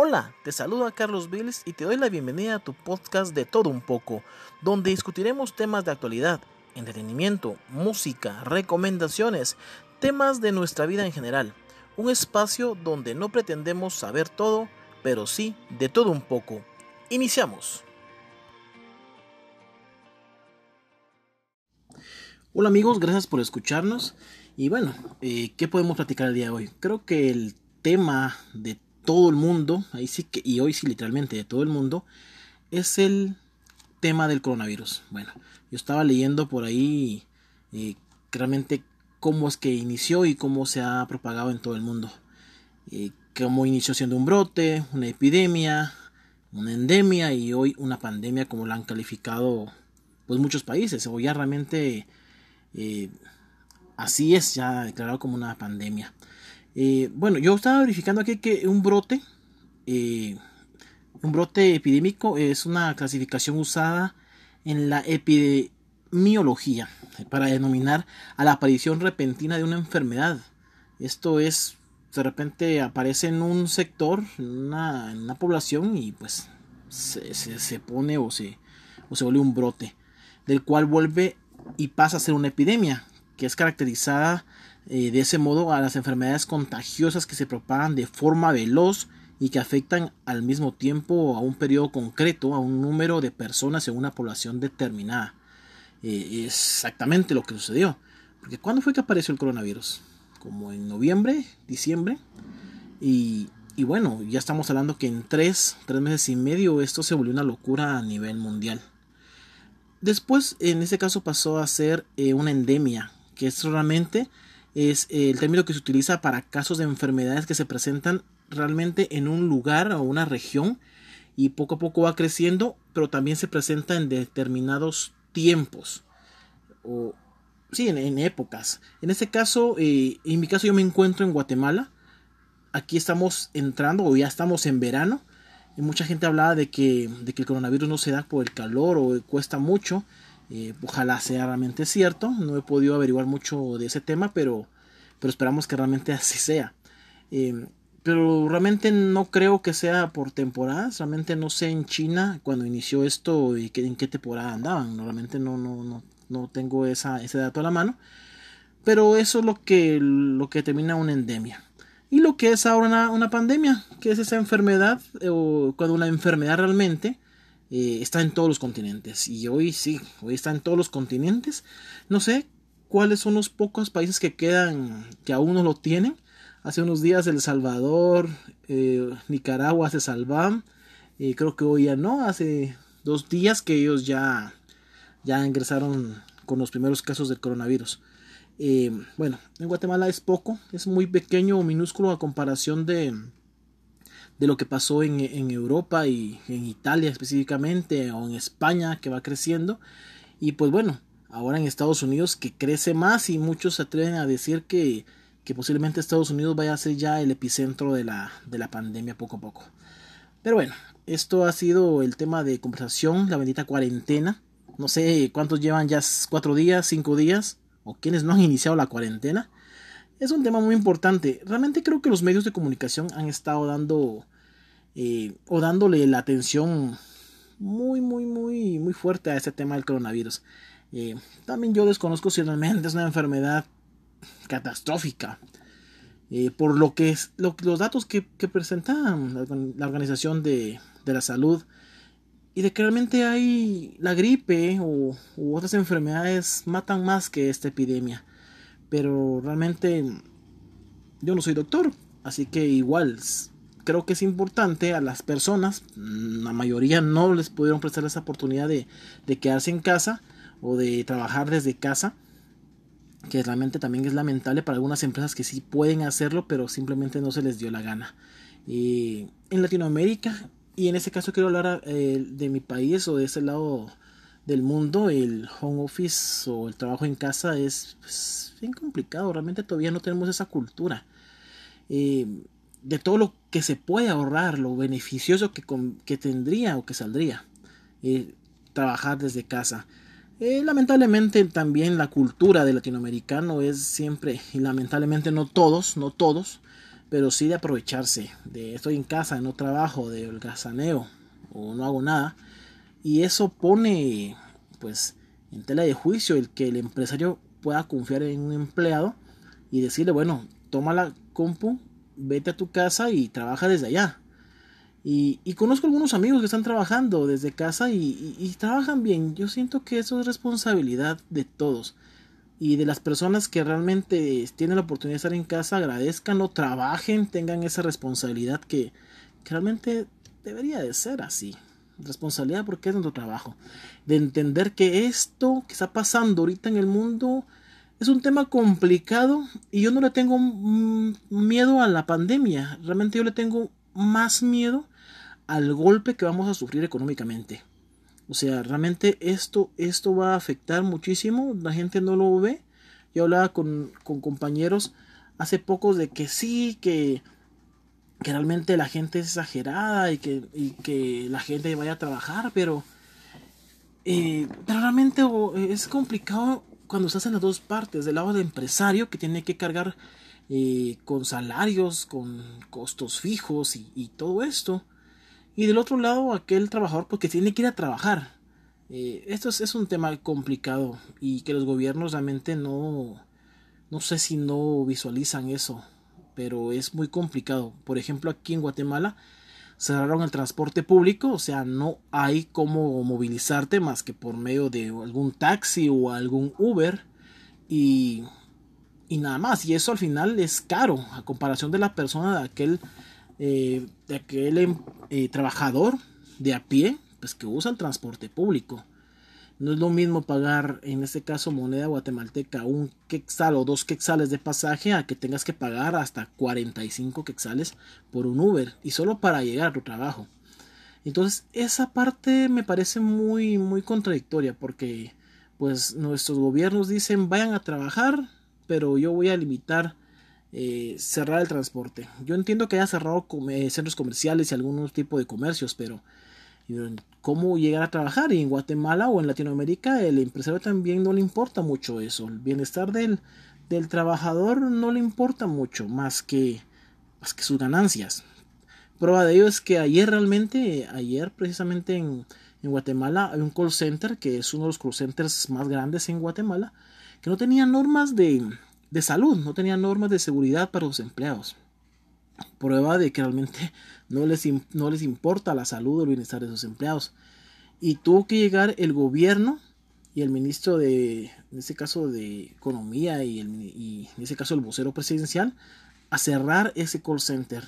Hola, te saludo a Carlos Viles y te doy la bienvenida a tu podcast de todo un poco, donde discutiremos temas de actualidad, entretenimiento, música, recomendaciones, temas de nuestra vida en general. Un espacio donde no pretendemos saber todo, pero sí de todo un poco. Iniciamos. Hola amigos, gracias por escucharnos. Y bueno, eh, ¿qué podemos platicar el día de hoy? Creo que el tema de todo el mundo, ahí sí que, y hoy sí literalmente de todo el mundo, es el tema del coronavirus. Bueno, yo estaba leyendo por ahí eh, realmente cómo es que inició y cómo se ha propagado en todo el mundo. Eh, cómo inició siendo un brote, una epidemia, una endemia y hoy una pandemia como la han calificado pues muchos países. O ya realmente eh, así es, ya declarado como una pandemia. Eh, bueno, yo estaba verificando aquí que un brote, eh, un brote epidémico es una clasificación usada en la epidemiología para denominar a la aparición repentina de una enfermedad. Esto es, de repente aparece en un sector, en una, población y pues se, se, pone o se, o se vuelve un brote, del cual vuelve y pasa a ser una epidemia, que es caracterizada eh, de ese modo a las enfermedades contagiosas que se propagan de forma veloz y que afectan al mismo tiempo a un periodo concreto, a un número de personas en una población determinada. Eh, exactamente lo que sucedió. Porque ¿cuándo fue que apareció el coronavirus? Como en noviembre, diciembre. Y, y bueno, ya estamos hablando que en tres, tres meses y medio esto se volvió una locura a nivel mundial. Después, en ese caso, pasó a ser eh, una endemia, que es realmente es el término que se utiliza para casos de enfermedades que se presentan realmente en un lugar o una región y poco a poco va creciendo, pero también se presenta en determinados tiempos o sí, en, épocas. En este caso, eh, en mi caso yo me encuentro en Guatemala. Aquí estamos entrando o ya estamos en verano. Y mucha gente hablaba de que, de que el coronavirus no se da por el calor o cuesta mucho. Eh, ojalá sea realmente cierto. No he podido averiguar mucho de ese tema, pero, pero esperamos que realmente así sea. Eh, pero realmente no creo que sea por temporadas. Realmente no sé en China cuando inició esto y en qué temporada andaban. Realmente no, no, no, no tengo esa, ese dato a la mano. Pero eso es lo que, lo que termina una endemia. Y lo que es ahora una, una pandemia, que es esa enfermedad, o cuando una enfermedad realmente eh, está en todos los continentes. Y hoy sí, hoy está en todos los continentes. No sé cuáles son los pocos países que quedan, que aún no lo tienen. Hace unos días El Salvador, eh, Nicaragua se salvan. Eh, creo que hoy ya no. Hace dos días que ellos ya, ya ingresaron con los primeros casos del coronavirus. bueno, en Guatemala es poco, es muy pequeño o minúsculo a comparación de, de lo que pasó en, Europa y en Italia específicamente o en España que va creciendo. Y pues bueno ahora en Estados Unidos que crece más y muchos se atreven a decir que, que posiblemente Estados Unidos vaya a ser ya el epicentro de la, de la pandemia poco a poco. Pero bueno esto ha sido el tema de conversación la bendita cuarentena. No sé cuántos llevan ya cuatro días cinco días o quienes no han iniciado la cuarentena es un tema muy importante. Realmente creo que los medios de comunicación han estado dando eh, o dándole la atención muy, muy, muy, muy fuerte a ese tema del coronavirus. Eh, también yo desconozco si realmente es una enfermedad catastrófica. Eh, por lo que es, los datos que, que presentan la, Organización de, de, la Salud y de que realmente hay la gripe o, u otras enfermedades matan más que esta epidemia pero realmente yo no soy doctor, así que igual creo que es importante a las personas, la mayoría no les pudieron prestar esa oportunidad de, quedarse en casa o de trabajar desde casa, que realmente también es lamentable para algunas empresas que sí pueden hacerlo, pero simplemente no se les dio la gana. Y en Latinoamérica, y en este caso quiero hablar eh, de mi país o de ese lado del mundo, el home office o el trabajo en casa es pues, bien complicado. Realmente todavía no tenemos esa cultura. Eh, de todo lo que se puede ahorrar, lo beneficioso que, que tendría o que saldría eh, trabajar desde casa. Eh, lamentablemente también la cultura del latinoamericano es siempre, y lamentablemente no todos, no todos, pero sí de aprovecharse, de estoy en casa, no trabajo, de holgazaneo o no hago nada. Y eso pone pues en tela de juicio el que el empresario pueda confiar en un empleado y decirle, bueno, toma la compu, vete a tu casa y trabaja desde allá. Y, conozco algunos amigos que están trabajando desde casa y, trabajan bien. Yo siento que eso es responsabilidad de todos. Y de las personas que realmente tienen la oportunidad de estar en casa, agradezcanlo, trabajen, tengan esa responsabilidad que, que realmente debería de ser así. Responsabilidad porque es nuestro trabajo. De entender que esto que está pasando ahorita en el mundo es un tema complicado y yo no le tengo miedo a la pandemia. Realmente yo le tengo más miedo al golpe que vamos a sufrir económicamente. O sea, realmente esto, esto va a afectar muchísimo. La gente no lo ve. Yo hablaba con, compañeros hace pocos de que sí, que, que, realmente la gente es exagerada y que, la gente vaya a trabajar, pero, eh, pero realmente es complicado cuando estás en las dos partes. Del lado del empresario que tiene que cargar eh, con salarios, con costos fijos y, todo esto y del otro lado, aquel trabajador porque tiene que ir a trabajar. Eh, esto es, un tema complicado y que los gobiernos realmente no, no sé si no visualizan eso, pero es muy complicado. Por ejemplo, aquí en Guatemala cerraron el transporte público, o sea, no hay cómo movilizarte más que por medio de algún taxi o algún Uber y, y nada más. Y eso al final es caro a comparación de la persona de aquel eh, de aquel em, eh, trabajador de a pie, pues que usa el transporte público. No es lo mismo pagar, en este caso, moneda guatemalteca, un quexal o dos quexales de pasaje a que tengas que pagar hasta 45 quexales por un Uber y solo para llegar a tu trabajo. Entonces, esa parte me parece muy, muy contradictoria porque, pues, nuestros gobiernos dicen vayan a trabajar, pero yo voy a limitar eh, cerrar el transporte. Yo entiendo que haya cerrado eh, centros comerciales y algún tipo de comercios, pero ¿cómo llegar a trabajar? Y en Guatemala o en Latinoamérica el empresario también no le importa mucho eso. El bienestar del, del trabajador no le importa mucho más que, más que sus ganancias. Prueba de ello es que ayer realmente, ayer precisamente en, en Guatemala hay un call center que es uno de los call centers más grandes en Guatemala que no tenía normas de, de salud, no tenía normas de seguridad para los empleados. Prueba de que realmente no les, no les importa la salud o el bienestar de sus empleados. Y tuvo que llegar el gobierno y el ministro de, en este caso de Economía y, el, en ese caso el vocero presidencial, a cerrar ese call center.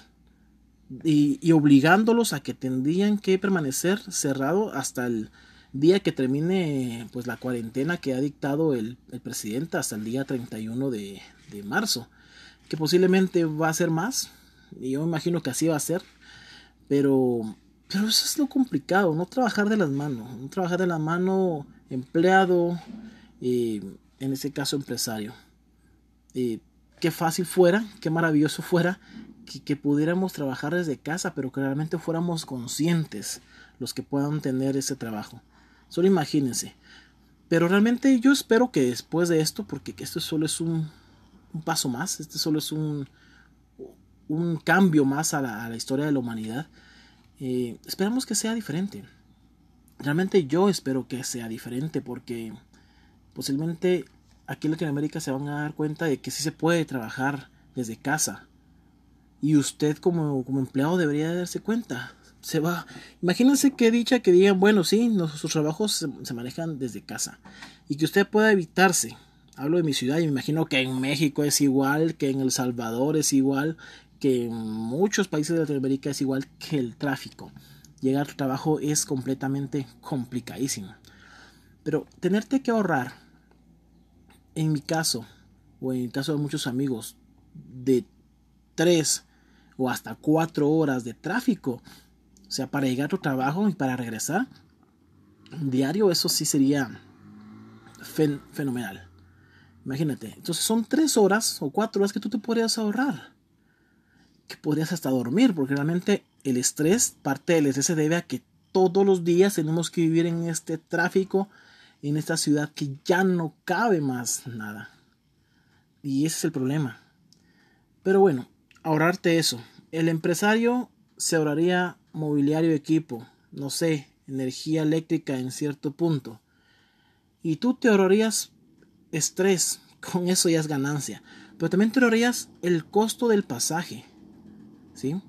Y, y obligándolos a que tendrían que permanecer cerrado hasta el día que termine pues la cuarentena que ha dictado el, presidente hasta el día 31 de, de, marzo que posiblemente va a ser más y yo imagino que así va a ser pero pero eso es lo complicado no trabajar de las manos no trabajar de la mano empleado eh, en este caso empresario eh, qué fácil fuera qué maravilloso fuera que, que pudiéramos trabajar desde casa pero que realmente fuéramos conscientes los que puedan tener ese trabajo Solo imagínense. Pero realmente yo espero que después de esto, porque esto solo es un, paso más, este solo es un, un cambio más a la, historia de la humanidad, eh, esperamos que sea diferente. Realmente yo espero que sea diferente porque posiblemente aquí en Latinoamérica se van a dar cuenta de que sí se puede trabajar desde casa. Y usted como, como empleado debería darse cuenta se va. Imagínense qué dicha que digan, bueno, sí, nuestros trabajos se, manejan desde casa y que usted pueda evitarse. Hablo de mi ciudad y me imagino que en México es igual, que en El Salvador es igual, que en muchos países de Latinoamérica es igual que el tráfico. Llegar al trabajo es completamente complicadísimo. Pero tenerte que ahorrar, en mi caso, o en el caso de muchos amigos, de tres o hasta cuatro horas de tráfico, o sea, para llegar a tu trabajo y para regresar diario, eso sí sería fenomenal. Imagínate. Entonces son tres horas o cuatro horas que tú te podrías ahorrar. Que podrías hasta dormir, porque realmente el estrés, parte del estrés se debe a que todos los días tenemos que vivir en este tráfico, en esta ciudad que ya no cabe más nada. Y ese es el problema. Pero bueno, ahorrarte eso. El empresario se ahorraría mobiliario equipo, no sé, energía eléctrica en cierto punto. Y tú te ahorrarías estrés, con eso ya es ganancia. Pero también te ahorrarías el costo del pasaje. ¿Sí?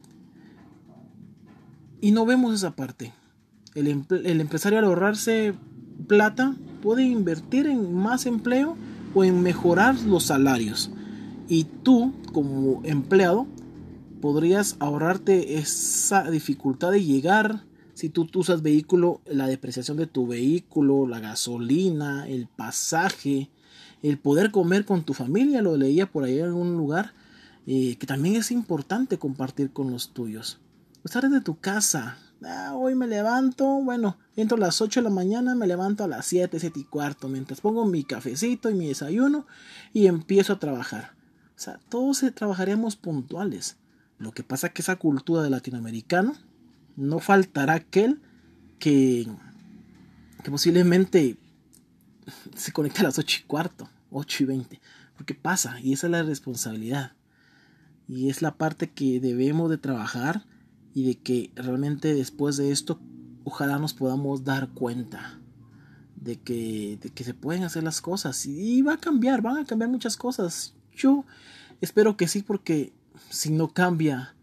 Y no vemos esa parte. El, el empresario al ahorrarse plata puede invertir en más empleo o en mejorar los salarios. Y tú, como empleado, podrías ahorrarte esa dificultad de llegar. Si tú, usas vehículo, la depreciación de tu vehículo, la gasolina, el pasaje, el poder comer con tu familia, lo leía por ahí en algún lugar, que también es importante compartir con los tuyos. Estar de tu casa, Ah, hoy me levanto, bueno, entro a las 8 de la mañana, me levanto a las 7, 7 y cuarto, mientras pongo mi cafecito y mi desayuno y empiezo a trabajar. O sea, todos trabajaríamos puntuales. Lo que pasa es que esa cultura de latinoamericano no faltará aquel que, que posiblemente se conecte a las 8 y cuarto, 8 y 20. Porque pasa, y esa es la responsabilidad. Y es la parte que debemos de trabajar y de que realmente después de esto ojalá nos podamos dar cuenta de que, de que se pueden hacer las cosas y va a cambiar, van a cambiar muchas cosas. Yo espero que sí porque si no cambia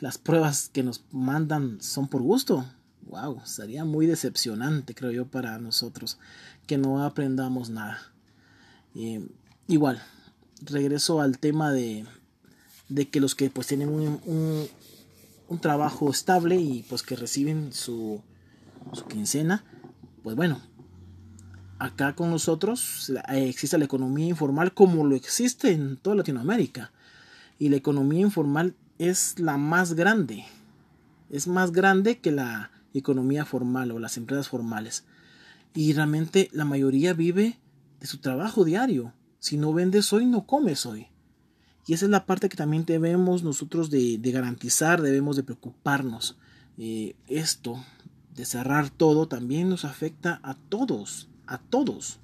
las pruebas que nos mandan son por gusto. Wow, sería muy decepcionante creo yo para nosotros que no aprendamos nada. Eh, igual, regreso al tema de, de que los que pues tienen un, un trabajo estable y pues que reciben su, su quincena, pues bueno, acá con nosotros existe la economía informal como lo existe en toda Latinoamérica. Y la economía informal es la más grande. Es más grande que la economía formal o las empresas formales. Y realmente la mayoría vive de su trabajo diario. Si no vendes hoy, no comes hoy. Y esa es la parte que también debemos nosotros de, garantizar, debemos de preocuparnos. Eh, esto de cerrar todo también nos afecta a todos, a todos.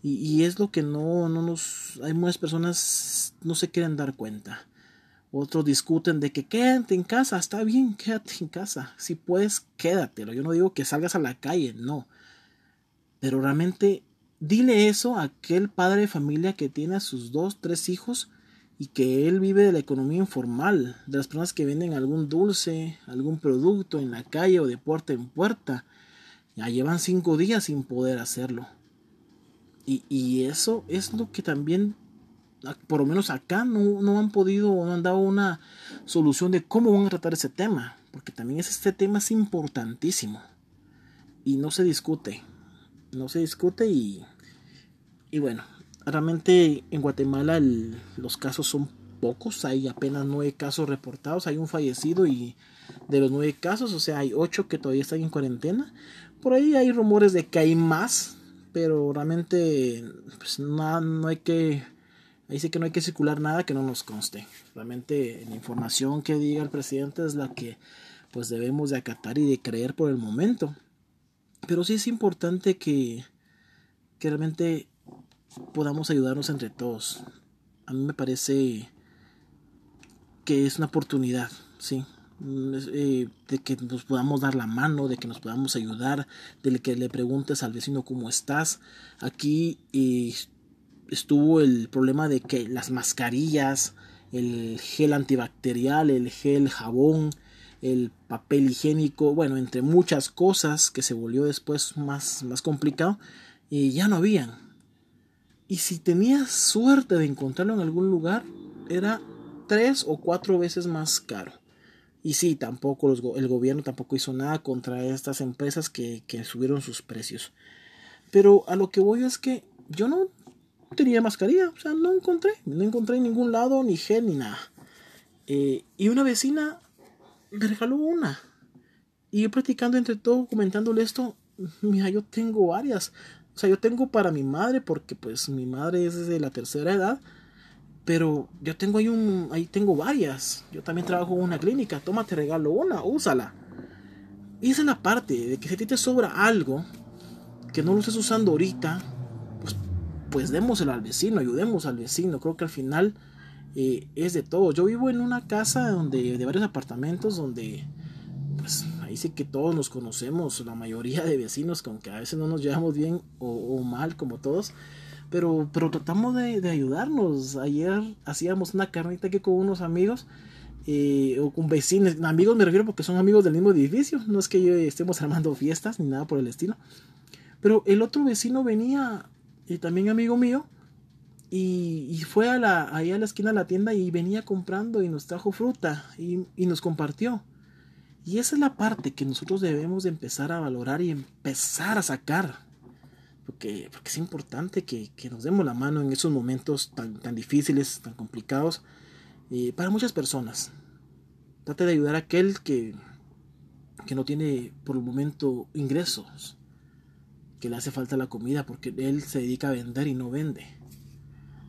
Y, es lo que no, no nos... Hay muchas personas no se quieren dar cuenta. Otros discuten de que quédate en casa, está bien, quédate en casa. Si puedes, quédatelo. Yo no digo que salgas a la calle, no. Pero realmente dile eso a aquel padre de familia que tiene a sus dos, tres hijos y que él vive de la economía informal, de las personas que venden algún dulce, algún producto en la calle o de puerta en puerta. Ya llevan cinco días sin poder hacerlo. Y, y eso es lo que también, por lo menos acá, no, no han podido o no han dado una solución de cómo van a tratar ese tema. Porque también es, este tema es importantísimo. Y no se discute. No se discute y, y bueno, Realmente en Guatemala los casos son pocos, hay apenas nueve casos reportados, hay un fallecido y de los nueve casos, o sea, hay ocho que todavía están en cuarentena. Por ahí hay rumores de que hay más, pero realmente pues, no, hay que ahí que no hay que circular nada que no nos conste. Realmente la información que diga el presidente es la que pues debemos de acatar y de creer por el momento. Pero sí es importante que, que realmente podamos ayudarnos entre todos. A mí me parece que es una oportunidad, ¿sí? Eh, de que nos podamos dar la mano, de que nos podamos ayudar, de que le preguntes al vecino cómo estás. Aquí estuvo el problema de que las mascarillas, el gel antibacterial, el gel jabón, el papel higiénico, bueno, entre muchas cosas que se volvió después más, más complicado, y ya no habían. Y si tenías suerte de encontrarlo en algún lugar, era tres o cuatro veces más caro. Y sí, tampoco el gobierno tampoco hizo nada contra estas empresas que, subieron sus precios. Pero a lo que voy es que yo no tenía mascarilla, o sea, no encontré, no encontré en ningún lado ni gel ni nada. Eh, y una vecina me regaló una. Y yo platicando entre todo, comentándole esto, mira, yo tengo varias. O sea, yo tengo para mi madre porque pues mi madre es de la tercera edad. Pero yo tengo ahí un, ahí tengo varias. Yo también trabajo en una clínica. Toma, te regalo una, úsala. Y esa es la parte de que si a ti te sobra algo que no lo estés usando ahorita, pues, pues démoselo al vecino, ayudemos al vecino. Creo que al final eh, es de todo. Yo vivo en una casa donde, de varios apartamentos donde, pues sí que todos nos conocemos, la mayoría de vecinos, con que a veces no nos llevamos bien o, mal como todos. Pero, pero tratamos de, ayudarnos. Ayer hacíamos una carnita aquí con unos amigos eh, o con vecinos, amigos me refiero porque son amigos del mismo edificio, no es que yo estemos armando fiestas ni nada por el estilo. Pero el otro vecino venía, y también amigo mío, y, fue a la, a la esquina de la tienda y venía comprando y nos trajo fruta y, nos compartió. Y esa es la parte que nosotros debemos de empezar a valorar y empezar a sacar. Porque, porque es importante que, que nos demos la mano en esos momentos tan, tan difíciles, tan complicados para muchas personas. Trate de ayudar a aquel que, que no tiene por el momento ingresos, que le hace falta la comida porque él se dedica a vender y no vende,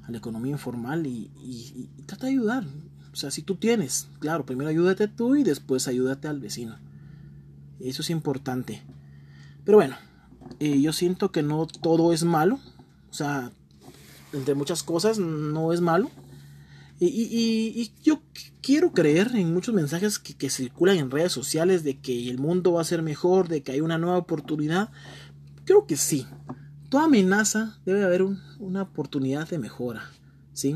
a la economía informal y, y, trata de ayudar. O sea, si tú tienes, claro, primero ayúdate tú y después ayúdate al vecino. Eso es importante. Pero bueno, eh, yo siento que no todo es malo. O sea, entre muchas cosas no es malo. Y, yo quiero creer en muchos mensajes que, circulan en redes sociales de que el mundo va a ser mejor, de que hay una nueva oportunidad. Creo que sí. Toda amenaza debe haber una oportunidad de mejora, ¿sí?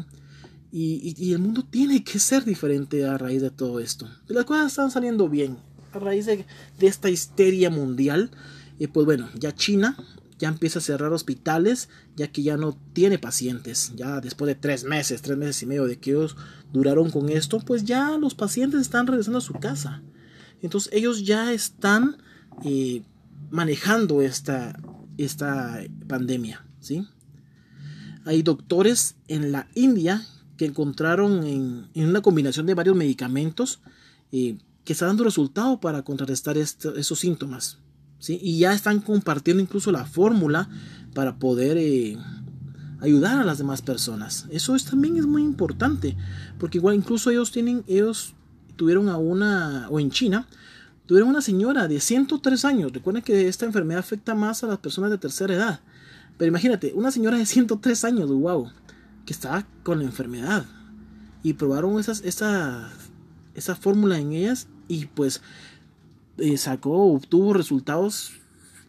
Y, el mundo tiene que ser diferente a raíz de todo esto. Las cosas están saliendo bien. A raíz de, esta histeria mundial, eh, pues bueno, ya China ya empieza a cerrar hospitales, ya que ya no tiene pacientes. Ya después de tres meses, tres meses y medio de que ellos duraron con esto, pues ya los pacientes están regresando a su casa. Entonces ellos ya están eh, manejando esta, esta pandemia, ¿sí? Hay doctores en la India que encontraron en, una combinación de varios medicamentos eh, que están dando resultado para contrarrestar esos síntomas. Y ya están compartiendo incluso la fórmula para poder eh, ayudar a las demás personas. Eso es, también es muy importante, porque igual incluso ellos tienen, ellos tuvieron a una, o en China, tuvieron una señora de 103 años. Recuerden que esta enfermedad afecta más a las personas de tercera edad. Pero imagínate, una señora de 103 años, wow, que estaba con la enfermedad. Y probaron esas, esa, fórmula en ellas y pues eh, sacó, obtuvo resultados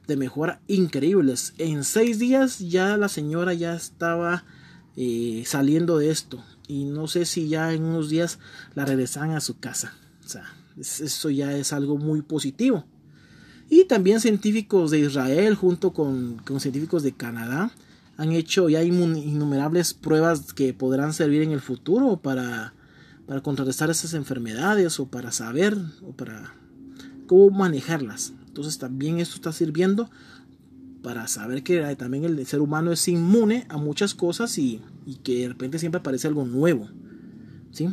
de mejora increíbles. En seis días ya la señora ya estaba eh, saliendo de esto. Y no sé si ya en unos días la regresan a su casa. O sea, eso ya es algo muy positivo. Y también científicos de Israel junto con, con científicos de Canadá han hecho ya innumerables pruebas que podrán servir en el futuro para, para contrarrestar esas enfermedades o para saber o para cómo manejarlas. Entonces también esto está sirviendo para saber que también el ser humano es inmune a muchas cosas y, que de repente siempre aparece algo nuevo. ¿sí?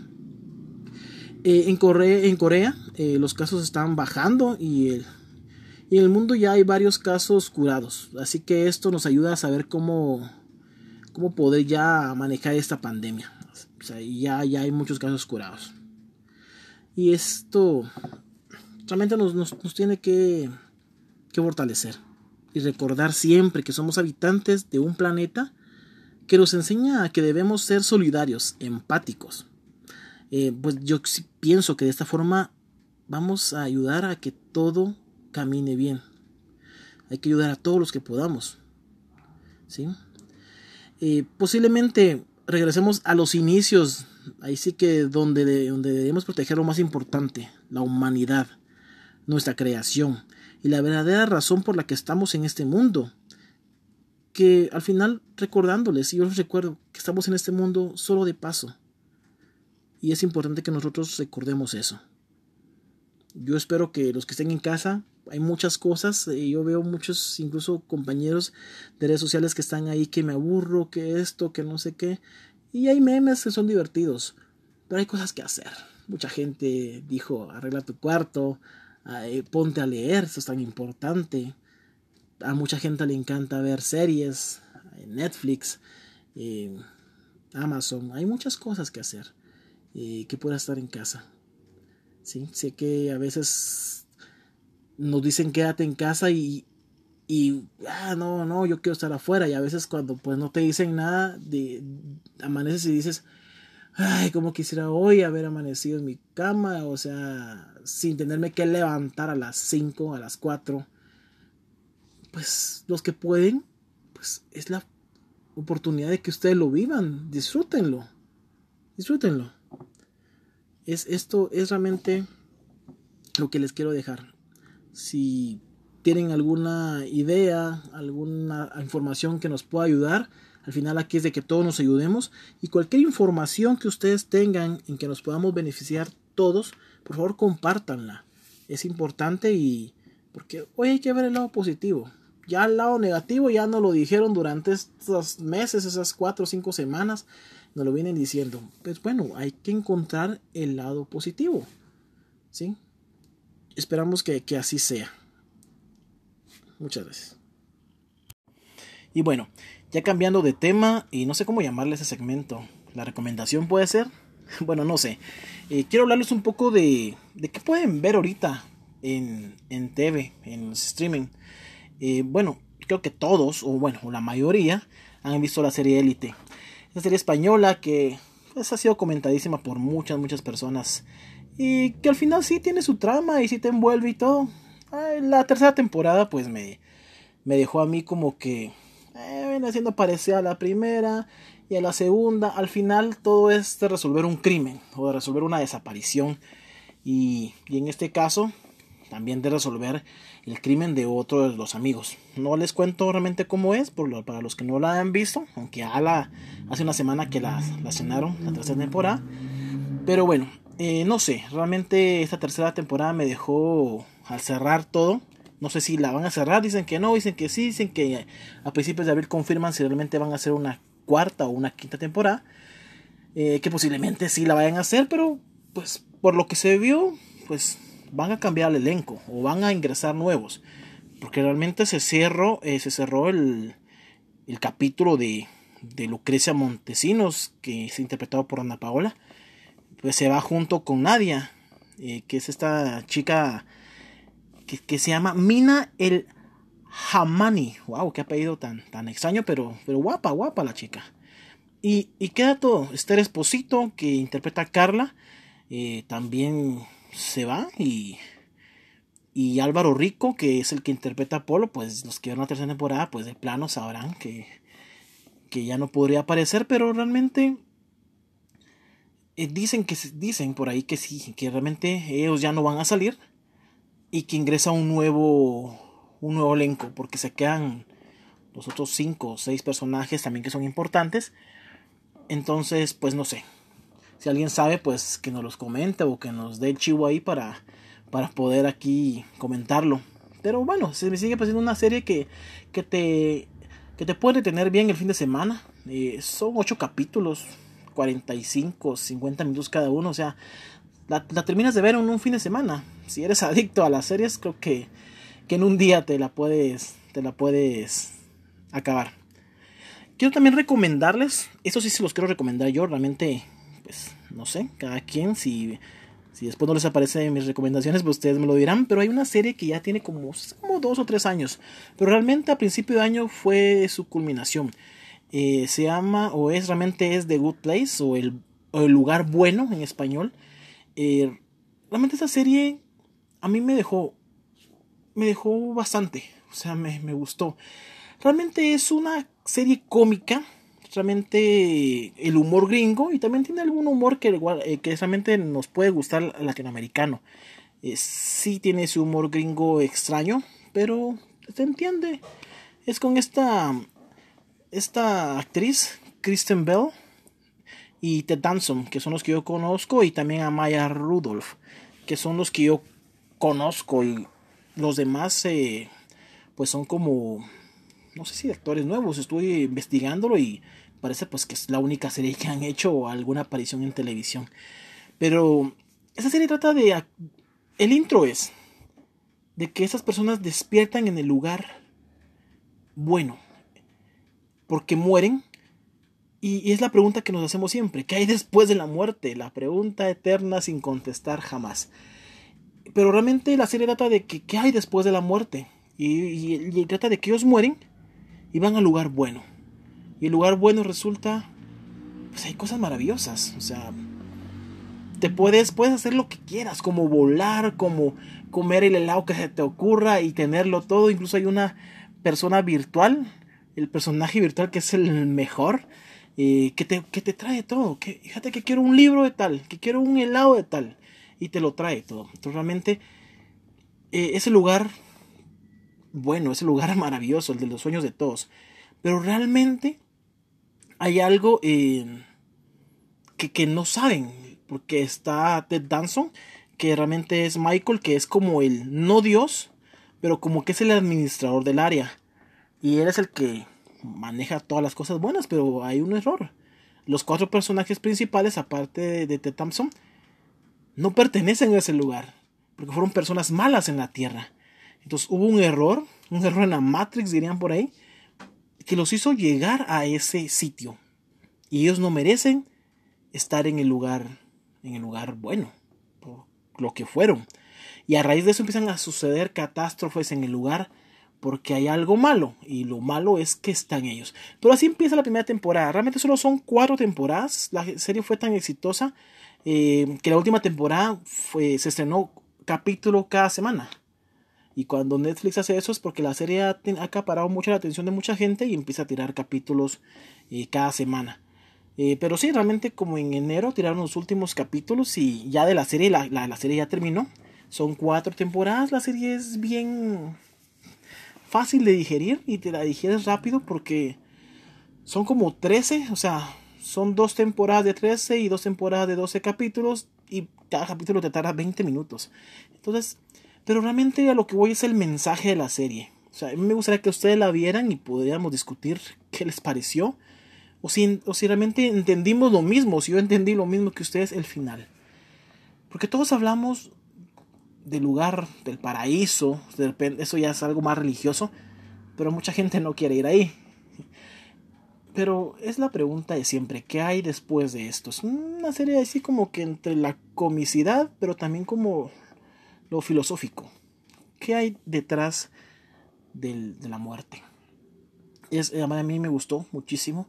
Eh, en Corea, en Corea eh, los casos están bajando y, y, en el mundo ya hay varios casos curados. Así que esto nos ayuda a saber cómo, cómo poder ya manejar esta pandemia. O sea, ya, ya hay muchos casos curados. Y esto realmente nos, tiene que, que fortalecer y recordar siempre que somos habitantes de un planeta que nos enseña a que debemos ser solidarios, empáticos. Eh, pues yo pienso que de esta forma vamos a ayudar a que todo camine bien. Hay que ayudar a todos los que podamos. ¿sí? Posiblemente regresemos a los inicios, ahí sí que donde, donde debemos proteger lo más importante, la humanidad nuestra creación y la verdadera razón por la que estamos en este mundo. Que al final recordándoles, y yo les recuerdo que estamos en este mundo solo de paso. Y es importante que nosotros recordemos eso. Yo espero que los que estén en casa, hay muchas cosas, eh, yo veo muchos incluso compañeros de redes sociales que están ahí que me aburro, que esto, que no sé qué. Y hay memes que son divertidos, pero hay cosas que hacer. Mucha gente dijo, arregla tu cuarto, ponte a leer, eso es tan importante. A mucha gente le encanta ver series, Netflix, Amazon, hay muchas cosas que hacer eh, que pueda estar en casa. ¿sí? Sé que a veces nos dicen quédate en casa y, y ah, no, no, yo quiero estar afuera y a veces cuando pues no te dicen nada, de, amaneces y dices, ay, como quisiera hoy haber amanecido en mi cama, o sea, sin tenerme que levantar a las 5, a las 4. Pues los que pueden, pues es la oportunidad de que ustedes lo vivan, disfrútenlo, disfrútenlo. Es, esto es realmente lo que les quiero dejar. Si tienen alguna idea, alguna información que nos pueda ayudar, al final aquí es de que todos nos ayudemos y cualquier información que ustedes tengan en que nos podamos beneficiar todos, por favor compártanla. Es importante y porque hoy hay que ver el lado positivo. Ya el lado negativo ya nos lo dijeron durante estos meses, esas cuatro o cinco semanas, nos lo vienen diciendo. Pues bueno, hay que encontrar el lado positivo. ¿Sí? Esperamos que, que así sea. Muchas gracias. Y bueno, ya cambiando de tema, y no sé cómo llamarle ese segmento, la recomendación puede ser, bueno, no sé, eh, quiero hablarles un poco de, de qué pueden ver ahorita en, en TV, en streaming. Eh, bueno, creo que todos, o bueno, la mayoría, han visto la serie Élite. Esta serie española que pues, ha sido comentadísima por muchas, muchas personas. Y que al final sí tiene su trama y sí te envuelve y todo. la tercera temporada pues me, me dejó a mí como que eh, viene haciendo parecer a la primera y a la segunda. Al final todo es de resolver un crimen o de resolver una desaparición. Y, y en este caso también de resolver el crimen de otro de los amigos. No les cuento realmente cómo es, por para los que no la han visto, aunque ya la, hace una semana que la, la cenaron, la tercera temporada. Pero bueno, eh, no sé, realmente esta tercera temporada me dejó al cerrar todo no sé si la van a cerrar, dicen que no, dicen que sí, dicen que a principios de abril confirman si realmente van a hacer una cuarta o una quinta temporada. Eh, que posiblemente sí la vayan a hacer, pero pues por lo que se vio, pues van a cambiar el elenco o van a ingresar nuevos. Porque realmente se cerró, eh, se cerró el, capítulo de, de Lucrecia Montesinos, que es interpretado por Ana Paola. Pues se va junto con Nadia, eh, que es esta chica que, se llama Mina el Hamani. Wow, qué apellido tan, tan extraño, pero, pero guapa, guapa la chica. Y, y queda todo. Esther Esposito, que interpreta a Carla, eh, también se va. Y, y Álvaro Rico, que es el que interpreta a Polo, pues los que ven la tercera temporada, pues de plano sabrán que, que ya no podría aparecer, pero realmente eh, dicen que dicen por ahí que sí, que realmente ellos ya no van a salir y que ingresa un nuevo un nuevo elenco porque se quedan los otros cinco o seis personajes también que son importantes. Entonces pues no sé. Si alguien sabe pues que nos los comente o que nos dé el chivo ahí para para poder aquí comentarlo. Pero bueno se me sigue pareciendo una serie que que te que te puede tener bien el fin de semana. Eh, son ocho capítulos 45 50 minutos cada uno o sea la, terminas de ver en un fin de semana. Si eres adicto a las series, creo que, que en un día te la puedes, te la puedes acabar. Quiero también recomendarles, eso sí se los quiero recomendar yo, realmente, pues, no sé, cada quien, si, si después no les aparece mis recomendaciones, pues ustedes me lo dirán, pero hay una serie que ya tiene como dos o tres años, pero realmente a principio de año fue su culminación. Eh, se llama, o es realmente es The Good Place, o el, o el lugar bueno en español. Eh, realmente esa serie a mí me dejó, me dejó bastante, o sea, me, gustó. Realmente es una serie cómica, realmente el humor gringo y también tiene algún humor que, eh, que realmente nos puede gustar latinoamericano. Sí tiene ese humor gringo extraño, pero se entiende. Es con esta, esta actriz, Kristen Bell, y Ted Danson, que son los que yo conozco, y también a Maya Rudolph, que son los que yo conozco, y los demás, eh, pues son como, no sé si actores nuevos, estuve investigándolo y parece pues que es la única serie que han hecho alguna aparición en televisión. Pero esa serie trata de, el intro es, de que esas personas despiertan en el lugar bueno, porque mueren y, es la pregunta que nos hacemos siempre, ¿qué hay después de la muerte? La pregunta eterna sin contestar jamás. Pero realmente la serie trata de que, qué hay después de la muerte. Y, trata de que ellos mueren y van al lugar bueno. Y el lugar bueno resulta pues hay cosas maravillosas. O sea, te puedes, puedes hacer lo que quieras, como volar, como comer el helado que se te ocurra y tenerlo todo. Incluso hay una persona virtual, el personaje virtual que es el mejor, eh, que, te, que te trae todo. Que, fíjate que quiero un libro de tal, que quiero un helado de tal, y te lo trae todo. Entonces realmente eh, ese lugar, bueno, ese lugar maravilloso, el de los sueños de todos. Pero realmente hay algo eh, que, que no saben, porque está Ted Danson que realmente es Michael, que es como el no Dios, pero como que es el administrador del área. Y él es el que maneja todas las cosas buenas, pero hay un error. Los cuatro personajes principales, aparte de, Ted Thompson, no pertenecen a ese lugar, porque fueron personas malas en la Tierra. Entonces hubo un error, un error en la Matrix, dirían por ahí, que los hizo llegar a ese sitio. Y ellos no merecen estar en el lugar, en el lugar bueno lo que fueron. Y a raíz de eso empiezan a suceder catástrofes en el lugar porque hay algo malo y lo malo es que están ellos. Pero así empieza la primera temporada. Realmente solo son cuatro temporadas. La serie fue tan exitosa eh, que la última temporada fue, se estrenó capítulo cada semana. Y cuando Netflix hace eso es porque la serie ha, acaparado mucho la atención de mucha gente y empieza a tirar capítulos eh, cada semana. Eh, pero sí, realmente como en enero tiraron los últimos capítulos y ya de la serie, la, la, serie ya terminó. Son cuatro temporadas, la serie es bien fácil de digerir y te la digieres rápido porque son como 13, o sea, son dos temporadas de 13 y dos temporadas de 12 capítulos y cada capítulo te tarda 20 minutos. Entonces, pero realmente a lo que voy es el mensaje de la serie. O sea, a mí me gustaría que ustedes la vieran y podríamos discutir qué les pareció o si, o si realmente entendimos lo mismo, si yo entendí lo mismo que ustedes el final. Porque todos hablamos del lugar del paraíso, eso ya es algo más religioso, pero mucha gente no quiere ir ahí. Pero es la pregunta de siempre, ¿qué hay después de esto? Es una serie así como que entre la comicidad, pero también como lo filosófico. ¿Qué hay detrás de la muerte? Es, a mí me gustó muchísimo.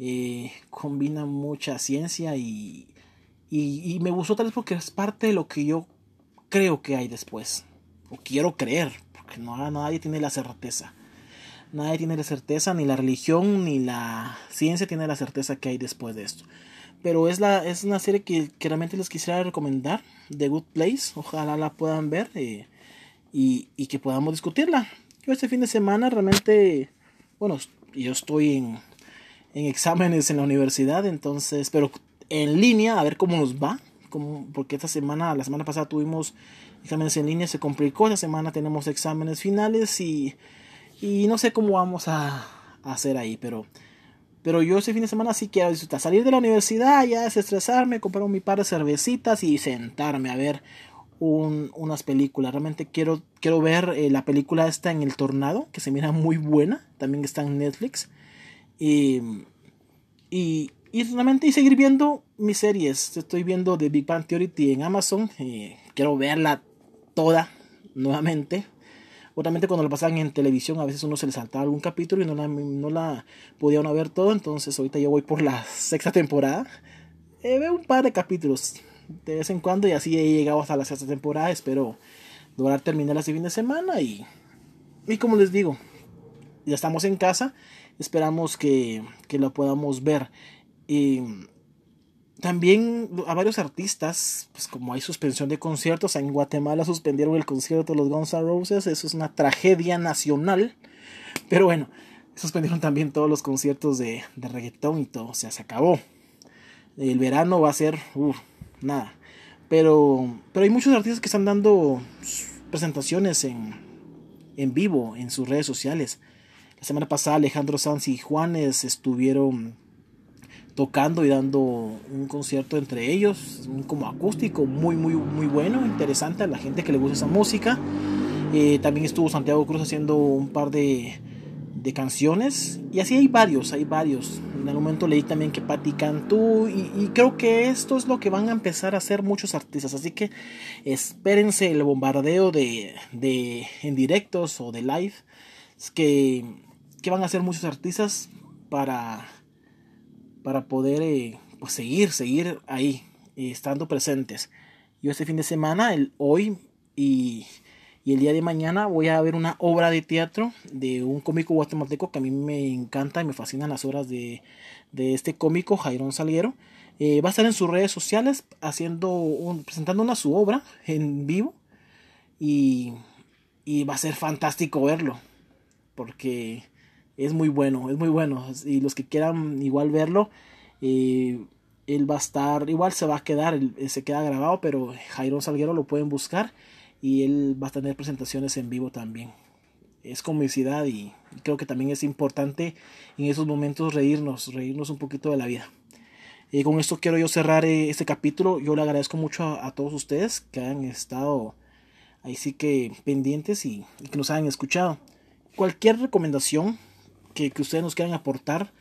Eh, combina mucha ciencia y, y, me gustó tal vez porque es parte de lo que yo creo que hay después, o quiero creer, porque no, nadie tiene la certeza. Nadie tiene la certeza, ni la religión, ni la ciencia tiene la certeza que hay después de esto. Pero es, la, es una serie que, realmente les quisiera recomendar, The Good Place. Ojalá la puedan ver eh, y, y que podamos discutirla. Yo este fin de semana realmente, bueno, yo estoy en, en exámenes en la universidad, entonces, pero en línea, a ver cómo nos va, como, porque esta semana, la semana pasada tuvimos exámenes en línea, se complicó, esta semana tenemos exámenes finales y, y no sé cómo vamos a, hacer ahí, pero, pero yo ese fin de semana sí quiero disfrutar, salir de la universidad, ya desestresarme, comprar mi par de cervecitas y sentarme a ver un, unas películas. Realmente quiero, quiero ver eh, la película esta en el tornado, que se mira muy buena, también está en Netflix. Y, y, y realmente y seguir viendo mis series. Estoy viendo The Big Bang Theory en Amazon. Eh, quiero verla toda nuevamente. Obviamente cuando la pasaban en televisión a veces uno se le saltaba algún capítulo y no la, no la podía uno ver todo. Entonces ahorita yo voy por la sexta temporada. Eh, veo un par de capítulos de vez en cuando y así he llegado hasta la sexta temporada. Espero lograr terminar este fin de semana y, y como les digo, ya estamos en casa esperamos que, que lo podamos ver. Y también a varios artistas, pues como hay suspensión de conciertos, en Guatemala suspendieron el concierto de los Guns N' Roses, eso es una tragedia nacional. Pero bueno, suspendieron también todos los conciertos de, de reggaetón y todo, o sea, se acabó. El verano va a ser, nada. Pero, pero hay muchos artistas que están dando presentaciones en, en vivo en sus redes sociales. La semana pasada Alejandro Sanz y Juanes estuvieron tocando y dando un concierto entre ellos, como acústico muy muy muy bueno, interesante a la gente que le gusta esa música. Eh, también estuvo Santiago Cruz haciendo un par de, de, canciones y así hay varios, hay varios. En algún momento leí también que Patti Cantú y, y creo que esto es lo que van a empezar a hacer muchos artistas, así que espérense el bombardeo de, de en directos o de live. Que que van a hacer muchos artistas para, para poder eh, pues seguir, seguir ahí, estando presentes. Yo este fin de semana, el hoy y, y, el día de mañana voy a ver una obra de teatro de un cómico guatemalteco que a mí me encanta y me fascinan las obras de, de este cómico, Jairón Salguero. Eh, va a estar en sus redes sociales haciendo presentando una su obra en vivo y, y va a ser fantástico verlo porque es muy bueno, es muy bueno. Y los que quieran igual verlo, eh, él va a estar, igual se va a quedar, se queda grabado, pero Jairo Salguero lo pueden buscar y él va a tener presentaciones en vivo también. Es comicidad y creo que también es importante en esos momentos reírnos, reírnos un poquito de la vida. Y con esto quiero yo cerrar eh, este capítulo. Yo le agradezco mucho a, todos ustedes que han estado ahí sí que pendientes y que nos hayan escuchado cualquier recomendación que, ustedes nos quieran aportar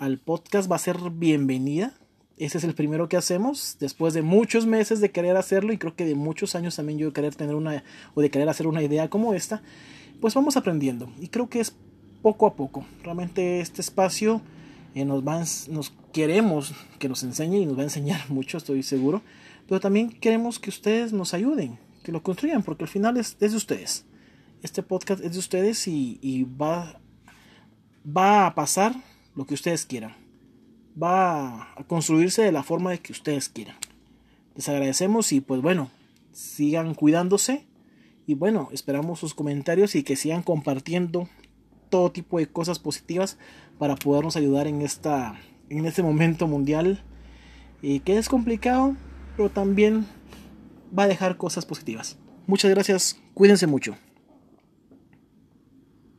al podcast va a ser bienvenida. Ese es el primero que hacemos después de muchos meses de querer hacerlo y creo que de muchos años también yo de querer tener una o de querer hacer una idea como esta. Pues vamos aprendiendo y creo que es poco a poco. Realmente este espacio eh, nos va, nos queremos que nos enseñe y nos va a enseñar mucho, estoy seguro. Pero también queremos que ustedes nos ayuden, que lo construyan, porque al final es, es de ustedes este podcast es de ustedes y, va, va a pasar lo que ustedes quieran. Va a construirse de la forma de que ustedes quieran. Les agradecemos y pues bueno, sigan cuidándose y bueno, esperamos sus comentarios y que sigan compartiendo todo tipo de cosas positivas para podernos ayudar en esta en este momento mundial y que es complicado, pero también va a dejar cosas positivas. Muchas gracias, cuídense mucho.